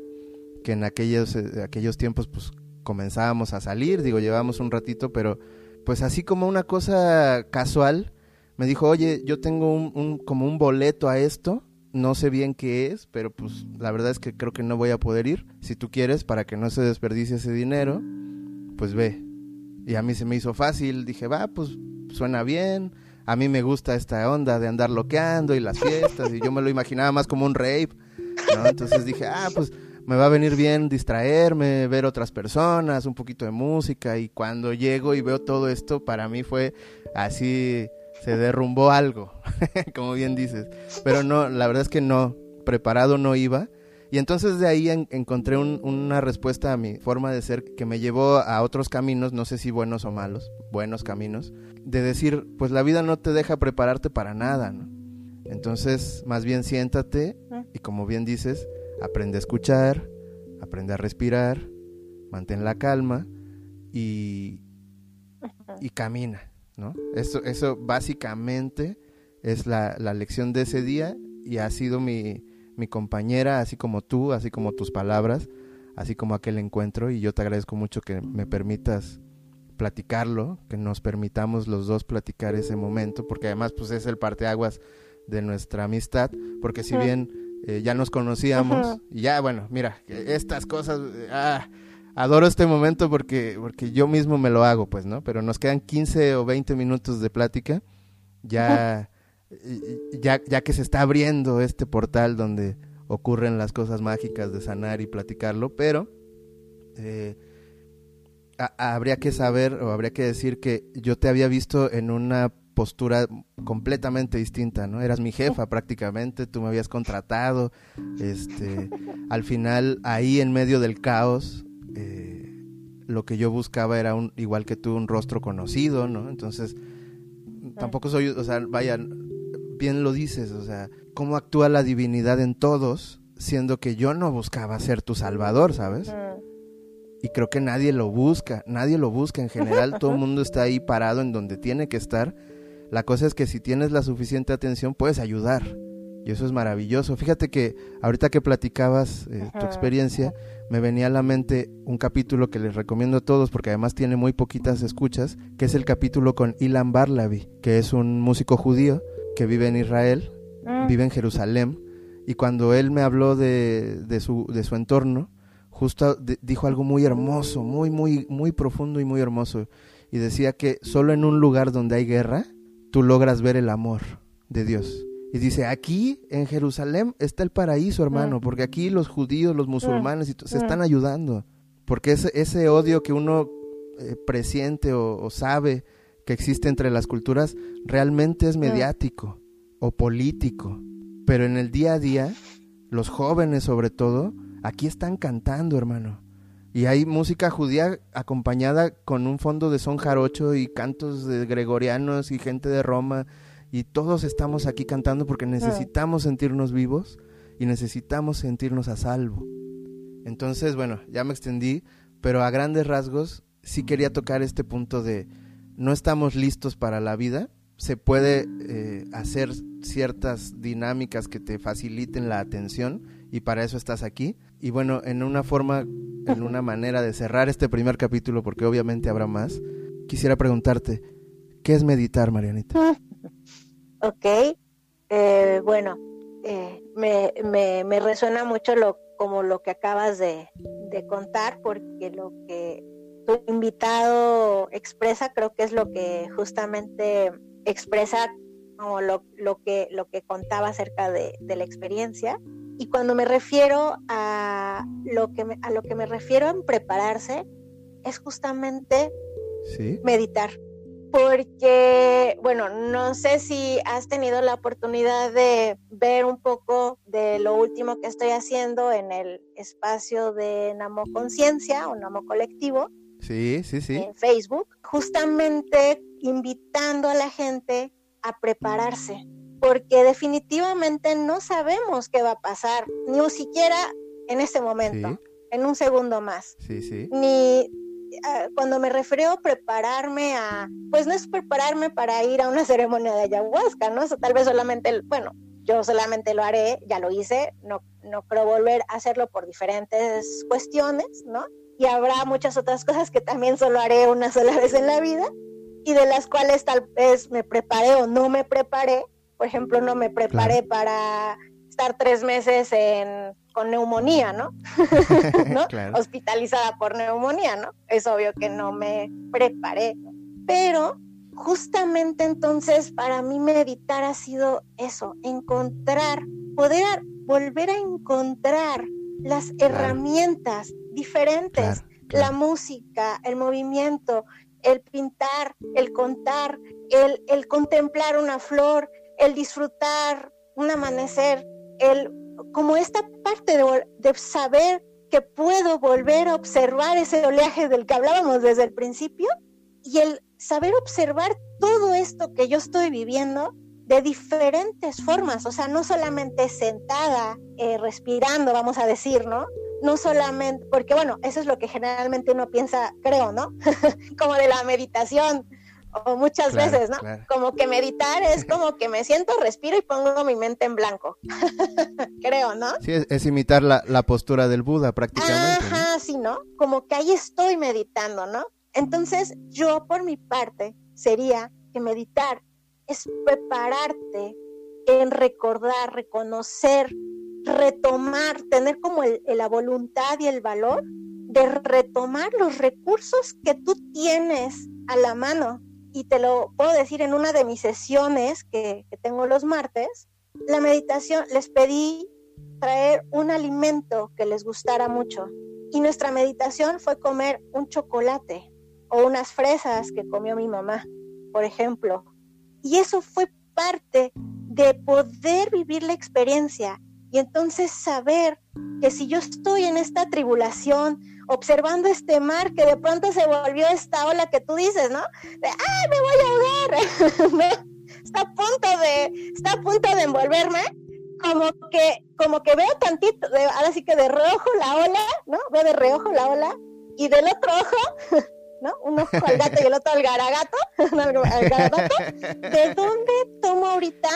que en aquellos, eh, aquellos tiempos pues comenzábamos a salir, digo, llevamos un ratito, pero pues así como una cosa casual, me dijo, oye, yo tengo un, como un boleto a esto, no sé bien qué es, pero pues la verdad es que creo que no voy a poder ir. Si tú quieres, para que no se desperdicie ese dinero, pues ve. Y a mí se me hizo fácil, dije, va, pues suena bien. A mí me gusta esta onda de andar loqueando y las fiestas, y yo me lo imaginaba más como un rave, ¿no? Entonces dije, ah, pues me va a venir bien distraerme, ver otras personas, un poquito de música y cuando llego y veo todo esto, para mí fue así, se derrumbó algo, [laughs] como bien dices. Pero no, la verdad es que no, preparado no iba. Y entonces de ahí encontré una respuesta a mi forma de ser que me llevó a otros caminos, no sé si buenos o malos, buenos caminos, de decir, pues la vida no te deja prepararte para nada, ¿no? Entonces, más bien siéntate y como bien dices, aprende a escuchar, aprende a respirar, mantén la calma y, y camina, ¿no? Eso, eso básicamente es la, la lección de ese día y ha sido mi, mi compañera, así como tú, así como tus palabras, así como aquel encuentro y yo te agradezco mucho que me permitas platicarlo, que nos permitamos los dos platicar ese momento, porque además pues es el parteaguas de nuestra amistad, porque si bien eh, ya nos conocíamos, y ya bueno, mira, estas cosas, ah, adoro este momento porque, porque yo mismo me lo hago, pues, ¿no? Pero nos quedan 15 o 20 minutos de plática, ya, ya, ya que se está abriendo este portal donde ocurren las cosas mágicas de sanar y platicarlo, pero eh, habría que saber o habría que decir que yo te había visto en una postura completamente distinta, ¿no? Eras mi jefa prácticamente, tú me habías contratado, este, al final ahí en medio del caos, eh, lo que yo buscaba era un, igual que tú, un rostro conocido, ¿no? Entonces, tampoco soy, o sea, vaya, bien lo dices, o sea, cómo actúa la divinidad en todos, siendo que yo no buscaba ser tu salvador, ¿sabes? Y creo que nadie lo busca, nadie lo busca en general, todo el mundo está ahí parado en donde tiene que estar la cosa es que si tienes la suficiente atención puedes ayudar. Y eso es maravilloso. Fíjate que ahorita que platicabas eh, tu experiencia, me venía a la mente un capítulo que les recomiendo a todos porque además tiene muy poquitas escuchas, que es el capítulo con Ilan Barlavi, que es un músico judío que vive en Israel, mm. vive en Jerusalén, y cuando él me habló de, de, su, de su entorno, justo dijo algo muy hermoso, muy, muy, muy profundo y muy hermoso. Y decía que solo en un lugar donde hay guerra, tú logras ver el amor de Dios. Y dice, aquí en Jerusalén está el paraíso, hermano, mm. porque aquí los judíos, los musulmanes y se mm. están ayudando. Porque ese, ese odio que uno eh, presiente o, sabe que existe entre las culturas realmente es mm. mediático o político. Pero en el día a día, los jóvenes sobre todo, aquí están cantando, hermano. Y hay música judía acompañada con un fondo de son jarocho y cantos de gregorianos y gente de Roma. Y todos estamos aquí cantando porque necesitamos sentirnos vivos y necesitamos sentirnos a salvo. Entonces, bueno, ya me extendí, pero a grandes rasgos sí quería tocar este punto de no estamos listos para la vida. Se puede eh, hacer ciertas dinámicas que te faciliten la atención y para eso estás aquí. Y bueno, en una forma en una [laughs] manera de cerrar este primer capítulo, porque obviamente habrá más, quisiera preguntarte, ¿qué es meditar, Marianita? [laughs] Ok, eh, bueno, eh, me, me, me, resuena mucho lo, como lo que acabas de, de contar, porque lo que tu invitado expresa creo que es lo que justamente expresa como lo, lo, que, lo que contaba acerca de, de la experiencia y cuando me refiero a lo que me, a lo que me refiero en prepararse, es justamente meditar. Porque, bueno, no sé si has tenido la oportunidad de ver un poco de lo último que estoy haciendo en el espacio de Namo Conciencia o Namo Colectivo. Sí, sí, sí. En Facebook, justamente invitando a la gente a prepararse porque definitivamente no sabemos qué va a pasar, ni siquiera en este momento, en un segundo más. Sí, sí. Ni ah, cuando me refiero a prepararme a, pues no es prepararme para ir a una [laughs] ceremonia de ayahuasca, ¿no? tal vez solamente, bueno, yo solamente lo haré, ya lo hice, no, no creo volver a hacerlo por diferentes cuestiones, ¿no? Y habrá muchas otras cosas que también solo haré una sola vez en la vida y de las cuales tal vez me preparé o no me preparé por ejemplo, no me preparé para estar tres meses en, con neumonía, ¿no? [laughs] Hospitalizada por neumonía, ¿no? Es obvio que no me preparé. Pero justamente entonces para mí meditar ha sido eso, encontrar, poder volver a encontrar las herramientas diferentes, la música, el movimiento, el pintar, el contar, el, el contemplar una flor, el disfrutar un amanecer, el como esta parte de, de, saber que puedo volver a observar ese oleaje del que hablábamos desde el principio y el saber observar todo esto que yo estoy viviendo de diferentes formas, o sea, no solamente sentada, eh, respirando, vamos a decir, ¿no? No solamente, porque bueno, eso es lo que generalmente uno piensa, creo, ¿no? [laughs] como de la meditación, o muchas veces, ¿no? Como que meditar es como que me siento, respiro y pongo mi mente en blanco, [laughs] creo, ¿no? Sí, es, imitar la, la, postura del Buda prácticamente. Ajá, sí, ¿no? Como que ahí estoy meditando, ¿no? Entonces, yo por mi parte sería que meditar es prepararte en recordar, reconocer, retomar, tener como la voluntad y el valor de retomar los recursos que tú tienes a la mano. Y te lo puedo decir en una de mis sesiones que, que tengo los martes, la meditación, les pedí traer un alimento que les gustara mucho. Y nuestra meditación fue comer un chocolate o unas fresas que comió mi mamá, por ejemplo. Y eso fue parte de poder vivir la experiencia y entonces saber que si yo estoy en esta tribulación, observando este mar que de pronto se volvió esta ola que tú dices, ¿no? De, ¡ay, me voy a ahogar! [laughs] está a punto de, está a punto de envolverme, como que, como que veo tantito, ahora sí que de reojo la ola, ¿no? Veo de reojo la ola, y del otro ojo [laughs] ¿no? Un ojo al gato y el otro [laughs] al garagato, ¿de dónde tomo ahorita,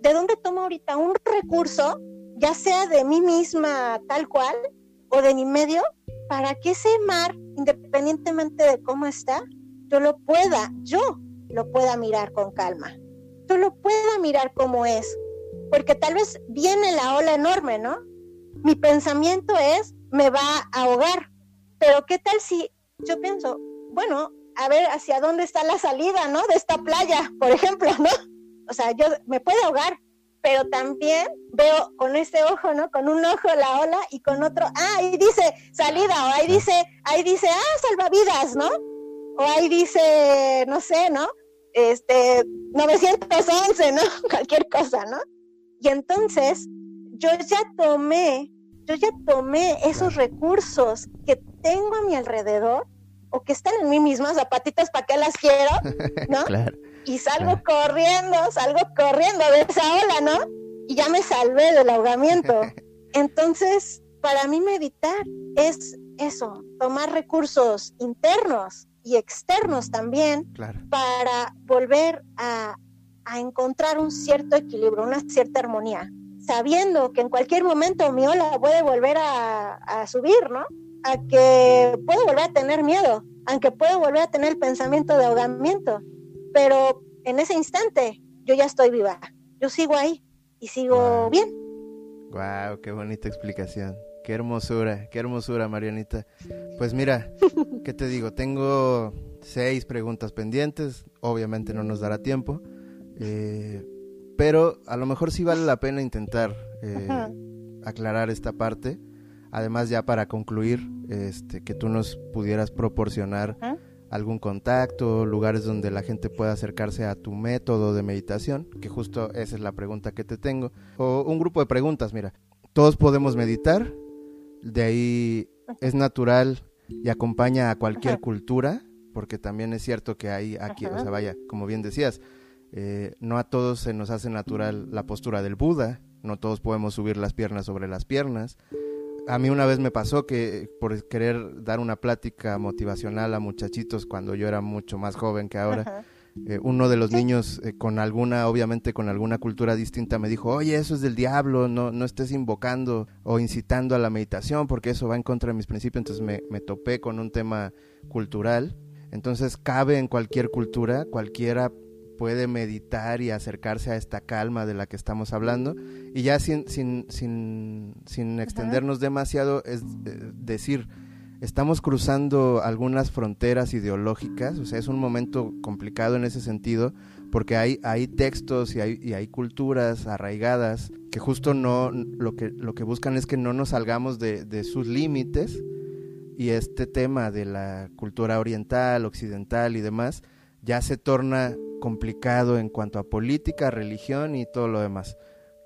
de dónde tomo ahorita un recurso, ya sea de mí misma tal cual, o de mi medio, para que ese mar, independientemente de cómo está, yo lo pueda, yo lo pueda mirar con calma, yo lo pueda mirar como es, porque tal vez viene la ola enorme, ¿no? Mi pensamiento es, me va a ahogar, pero ¿qué tal si yo pienso, bueno, a ver hacia dónde está la salida, ¿no? De esta playa, por ejemplo, ¿no? O sea, yo me puedo ahogar, pero también veo con este ojo, ¿no? Con un ojo la ola y con otro, ah, ahí dice salida, o ahí dice, ahí dice, ah, salvavidas, ¿no? O ahí dice, no sé, ¿no? Este, 911, ¿no? [laughs] Cualquier cosa, ¿no? Y entonces, yo ya tomé, yo ya tomé esos recursos que tengo a mi alrededor o que están en mí misma, zapatitas, ¿para qué las quiero? [laughs] ¿No? Y salgo corriendo, salgo corriendo de esa ola, ¿no? Y ya me salvé del ahogamiento. [laughs] Entonces, para mí meditar es eso, tomar recursos internos y externos también para volver a, a, encontrar un cierto equilibrio, una cierta armonía, sabiendo que en cualquier momento mi ola puede volver a, a subir, ¿no? a que puedo volver a tener miedo, aunque puedo volver a tener el pensamiento de ahogamiento, pero en ese instante yo ya estoy viva, yo sigo ahí y sigo bien. Wow, qué bonita explicación. Qué hermosura, qué hermosura, Marianita. Pues mira, [laughs] ¿qué te digo? Tengo seis preguntas pendientes, obviamente no nos dará tiempo, eh, pero a lo mejor sí vale la pena intentar eh, aclarar esta parte Además, ya para concluir, este, que tú nos pudieras proporcionar algún contacto, lugares donde la gente pueda acercarse a tu método de meditación, que justo esa es la pregunta que te tengo. O un grupo de preguntas, mira, todos podemos meditar, de ahí es natural y acompaña a cualquier cultura, porque también es cierto que hay aquí, o sea, vaya, como bien decías, eh, no a todos se nos hace natural la postura del Buda, no todos podemos subir las piernas sobre las piernas, a mí una vez me pasó que por querer dar una plática motivacional a muchachitos cuando yo era mucho más joven que ahora, eh, uno de los niños eh, con alguna, obviamente con alguna cultura distinta me dijo, oye, eso es del diablo, no, no estés invocando o incitando a la meditación porque eso va en contra de mis principios. Entonces me, me topé con un tema cultural. Entonces cabe en cualquier cultura, cualquiera puede meditar y acercarse a esta calma de la que estamos hablando. Y ya sin, sin, sin, sin extendernos demasiado, es eh, decir, estamos cruzando algunas fronteras ideológicas, o sea, es un momento complicado en ese sentido, porque hay, hay textos y hay, y hay culturas arraigadas que justo no, lo que, lo que buscan es que no nos salgamos de, de sus límites y este tema de la cultura oriental, occidental y demás ya se torna complicado en cuanto a política, religión y todo lo demás.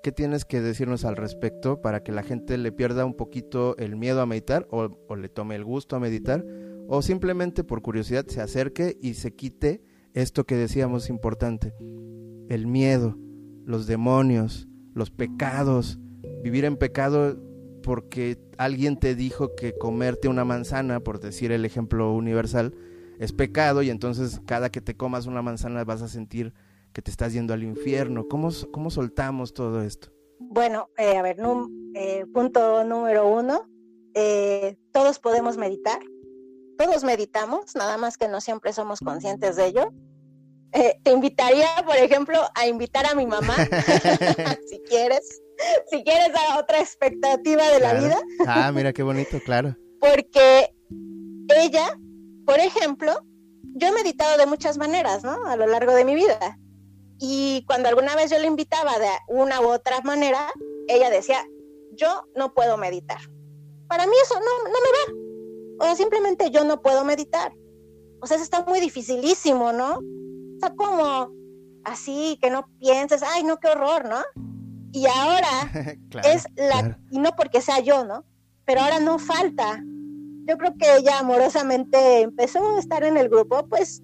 ¿Qué tienes que decirnos al respecto para que la gente le pierda un poquito el miedo a meditar o, le tome el gusto a meditar o simplemente por curiosidad se acerque y se quite esto que decíamos importante, el miedo, los demonios, los pecados, vivir en pecado porque alguien te dijo que comerte una manzana, por decir el ejemplo universal, es pecado y entonces cada que te comas una manzana vas a sentir que te estás yendo al infierno. ¿Cómo, cómo soltamos todo esto? Bueno, eh, a ver, eh, punto número uno, eh, todos podemos meditar, todos meditamos, nada más que no siempre somos conscientes de ello. Te invitaría, por ejemplo, a invitar a mi mamá, [laughs] [laughs] si quieres, si quieres a otra expectativa de la vida. ah, mira qué bonito, claro. [laughs] Porque ella, por ejemplo, yo he meditado de muchas maneras, ¿no? A lo largo de mi vida. Y cuando alguna vez yo le invitaba de una u otra manera, ella decía, yo no puedo meditar. Para mí eso no, no me va o sea, simplemente yo no puedo meditar. O sea, eso está muy dificilísimo, ¿no? O sea, como así, que no pienses, ay, no, qué horror, ¿no? Y ahora [laughs] es la, y no porque sea yo, ¿no? Pero ahora no falta. Yo creo que ella amorosamente empezó a estar en el grupo, pues,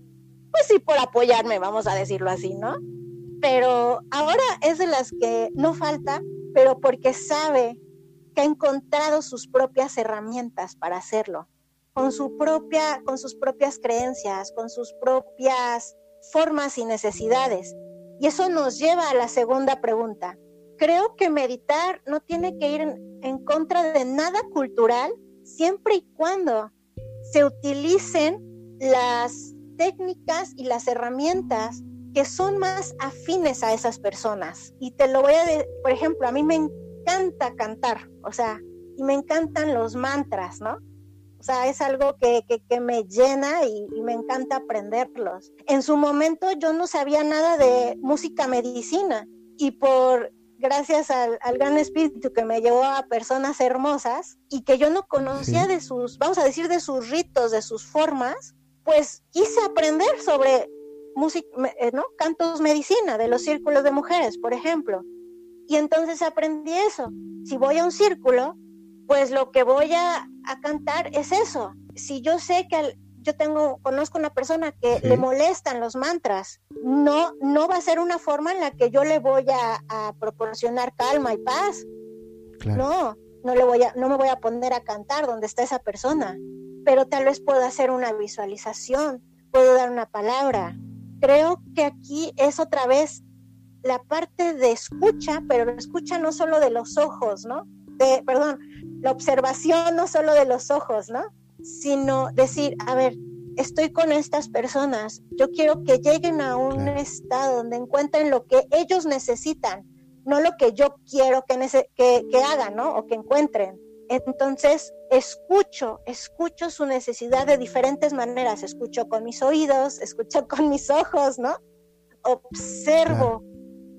pues sí, por apoyarme, vamos a decirlo así, ¿no? Pero ahora es de las que no falta, pero porque sabe que ha encontrado sus propias herramientas para hacerlo con su propia, con sus propias creencias, con sus propias formas y necesidades. Y eso nos lleva a la segunda pregunta. Creo que meditar no tiene que ir en, contra de nada cultural siempre y cuando se utilicen las técnicas y las herramientas que son más afines a esas personas. Y te lo voy a decir, por ejemplo, a mí me encanta cantar, o sea, y me encantan los mantras, ¿no? O sea, es algo que, me llena y, me encanta aprenderlos. En su momento yo no sabía nada de música medicina y por gracias al, gran espíritu que me llevó a personas hermosas y que yo no conocía de sus, vamos a decir, de sus ritos, de sus formas, pues quise aprender sobre música, eh, ¿no? Cantos medicina de los círculos de mujeres, por ejemplo. Y entonces aprendí eso. Si voy a un círculo, pues lo que voy a, cantar es eso. Si yo sé que yo tengo, conozco una persona que le molestan los mantras, no, no va a ser una forma en la que yo le voy a, proporcionar calma y paz. No, no le voy a, no me voy a poner a cantar donde está esa persona, pero tal vez puedo hacer una visualización, puedo dar una palabra. Creo que aquí es otra vez la parte de escucha, pero escucha no solo de los ojos, ¿no? De, perdón, la observación no solo de los ojos, ¿no? Sino decir, a ver, estoy con estas personas, yo quiero que lleguen a un estado donde encuentren lo que ellos necesitan, no lo que yo quiero que, que, que hagan, ¿no? O que encuentren. Entonces, escucho, escucho su necesidad de diferentes maneras, escucho con mis oídos, [laughs] escucho con mis ojos, ¿no? Observo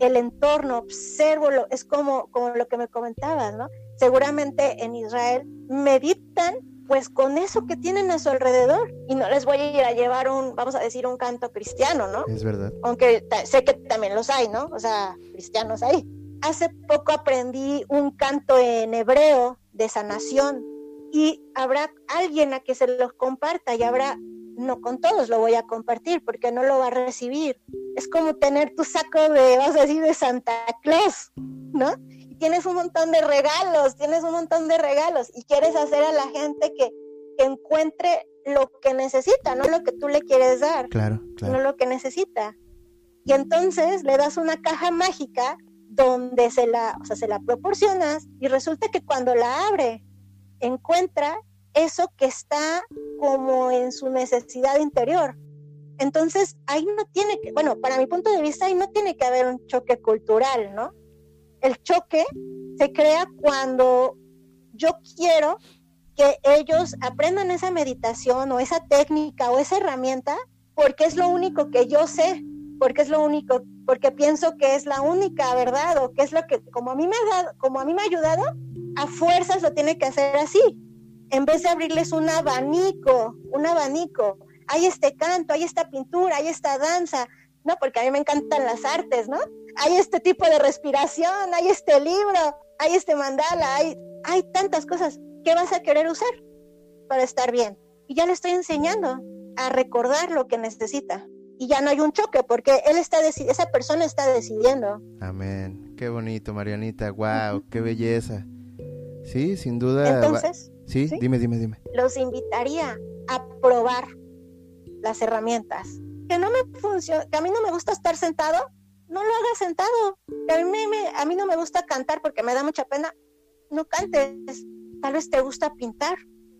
el entorno, observo, lo, es como, como lo que me comentabas, ¿no? seguramente en Israel meditan pues con eso que tienen a su alrededor y no les voy a ir a llevar un, vamos a decir, un canto cristiano, ¿no? Es verdad. Aunque sé que también los hay, ¿no? O sea, cristianos hay. Hace poco aprendí un canto en hebreo de sanación y habrá alguien a que se los comparta y habrá, no con todos lo voy a compartir porque no lo va a recibir. Es como tener tu saco de, vamos a decir, de Santa Claus, ¿no? Tienes un montón de regalos, tienes un montón de regalos y quieres hacer a la gente que, encuentre lo que necesita, no lo que tú le quieres dar, claro, claro. no lo que necesita. Y entonces le das una caja mágica donde se la, o sea, se la proporcionas y resulta que cuando la abre encuentra eso que está como en su necesidad interior. Entonces, ahí no tiene que, bueno, para mi punto de vista, ahí no tiene que haber un choque cultural, ¿no? El choque se crea cuando yo quiero que ellos aprendan esa meditación o esa técnica o esa herramienta porque es lo único que yo sé porque es lo único, porque pienso que es la única verdad o que es lo que como a mí me ha dado, como a mí me ha ayudado, a fuerzas lo tiene que hacer así. En vez de abrirles un abanico, un abanico, hay este canto, hay esta pintura, hay esta danza, no, porque a mí me encantan las artes, ¿no? Hay este tipo de respiración, hay este libro, hay este mandala, hay, hay tantas cosas. ¿Qué vas a querer usar para estar bien? Y ya le estoy enseñando a recordar lo que necesita. Y ya no hay un choque porque él está esa persona está decidiendo. Amén. Qué bonito, Marianita. Wow, qué belleza. Sí, sin duda. Entonces, ¿Sí? dime, dime, dime. Los invitaría a probar las herramientas. Que no me funciona, que a mí no me gusta estar sentado, no lo hagas sentado. A mí, a mí no me gusta cantar porque me da mucha pena, no cantes. Tal vez te gusta pintar,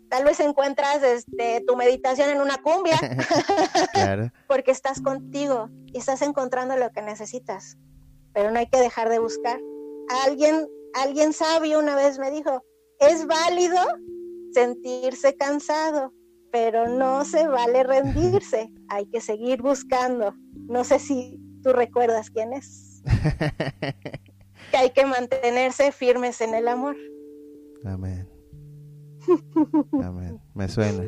tal vez encuentras este, tu meditación en una cumbia, [laughs] claro. [laughs] porque estás contigo y estás encontrando lo que necesitas. Pero no hay que dejar de buscar. Alguien, alguien sabio una vez me dijo, es válido sentirse cansado, pero no se vale [laughs] rendirse, hay que seguir buscando. No sé si tú recuerdas quién es. [laughs] que hay que mantenerse firmes en el amor. Amén. Amén. Me suena.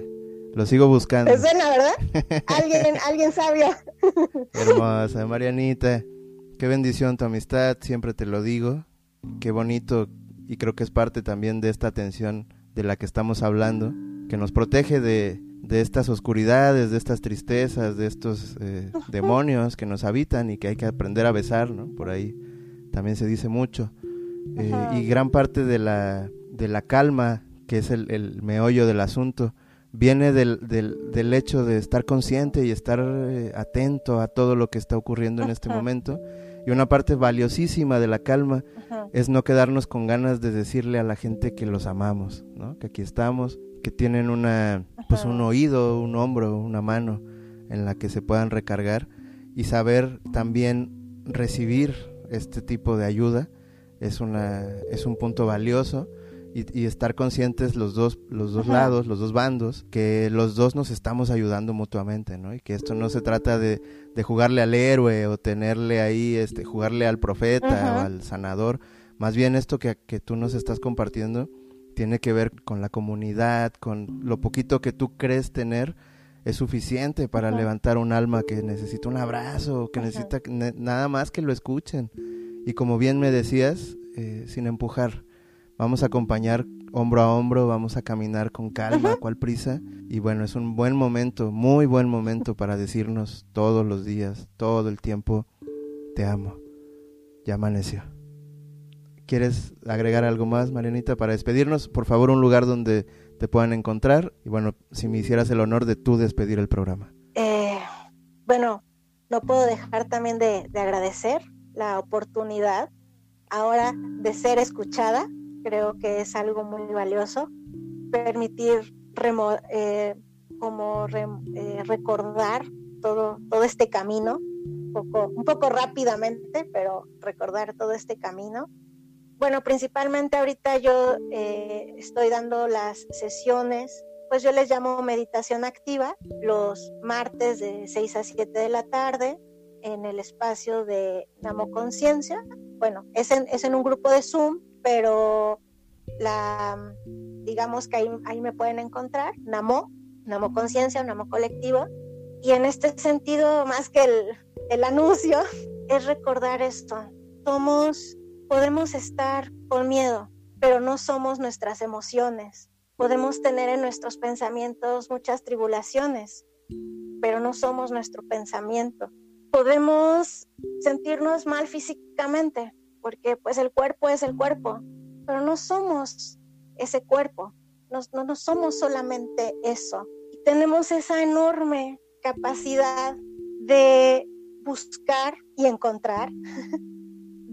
Lo sigo buscando. ¿Te suena, verdad? [laughs] Alguien, alguien sabio. Hermosa, Marianita. Qué bendición tu amistad, siempre te lo digo. Qué bonito y creo que es parte también de esta atención de la que estamos hablando, que nos protege de, de estas oscuridades, de estas tristezas, de estos eh, demonios que nos habitan y que hay que aprender a besar, ¿no? Por ahí también se dice mucho. Eh, y gran parte de la, de la calma, que es el, el meollo del asunto, viene del, del, del, hecho de estar consciente y estar eh, atento a todo lo que está ocurriendo en este momento. Y una parte valiosísima de la calma es no quedarnos con ganas de decirle a la gente que los amamos, ¿no? que aquí estamos, que tienen una, pues un oído, un hombro, una mano en la que se puedan recargar y saber también recibir este tipo de ayuda es, una, es un punto valioso y, estar conscientes los dos, los dos lados, los dos bandos, que los dos nos estamos ayudando mutuamente, ¿no? Y que esto no se trata de, de jugarle al héroe o tenerle ahí, este, jugarle al profeta o al sanador. Más bien esto que, que tú nos estás compartiendo tiene que ver con la comunidad, con lo poquito que tú crees tener, es suficiente para levantar un alma que necesita un abrazo, que necesita nada más que lo escuchen. Y como bien me decías, eh, sin empujar, vamos a acompañar hombro a hombro, vamos a caminar con calma, cual prisa. Y bueno, es un buen momento, muy buen momento [laughs] para decirnos todos los días, todo el tiempo, te amo. Ya amaneció. ¿Quieres agregar algo más, Marianita, para despedirnos? Por favor, un lugar donde te puedan encontrar. Y bueno, si me hicieras el honor de tú despedir el programa. Eh, bueno, no puedo dejar también de agradecer la oportunidad ahora de ser escuchada creo que es algo muy valioso. Permitir eh, como eh, recordar todo, todo este camino, un poco, un poco rápidamente, pero recordar todo este camino. Bueno, principalmente ahorita yo eh, estoy dando las sesiones, pues yo les llamo meditación activa, los martes de 6 a 7 de la tarde en el espacio de Namo Conciencia. Bueno, es en, es en un grupo de Zoom, pero la, digamos que ahí, me pueden encontrar, Namo, Namo Conciencia, Namo Colectivo. Y en este sentido, más que el, el anuncio, [laughs] es recordar esto. Somos, podemos estar con miedo, pero no somos nuestras emociones. Podemos tener en nuestros pensamientos muchas tribulaciones, pero no somos nuestro pensamiento. Podemos sentirnos mal físicamente, porque pues el cuerpo es el cuerpo, pero no somos ese cuerpo, no, no, somos solamente eso. Tenemos esa enorme capacidad de buscar y encontrar, [laughs]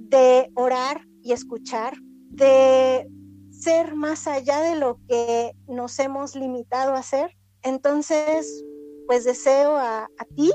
de orar y escuchar, de ser más allá de lo que nos hemos limitado a ser. Entonces, pues deseo a, a ti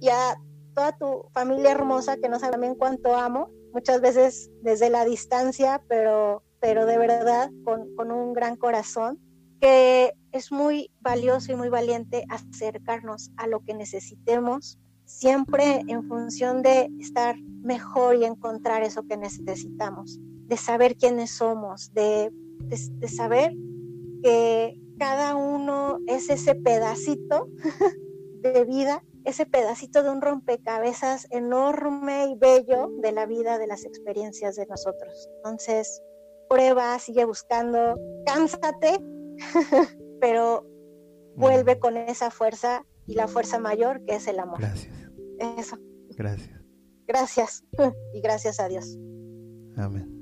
y a toda tu familia hermosa que no sabe también cuánto amo, muchas veces desde la distancia, pero pero de verdad con, con un gran corazón, que es muy valioso y muy valiente acercarnos a lo que necesitemos siempre en función de estar mejor y encontrar eso que necesitamos, de saber quiénes somos, de, de saber que cada uno es ese pedacito [laughs] de vida, ese pedacito de un rompecabezas enorme y bello de la vida, de las experiencias de nosotros. Entonces, prueba, sigue buscando, cánsate, [laughs] pero vuelve con esa fuerza y la fuerza mayor que es el amor. Gracias. Eso. Gracias. Gracias. [laughs] Y gracias a Dios. Amén.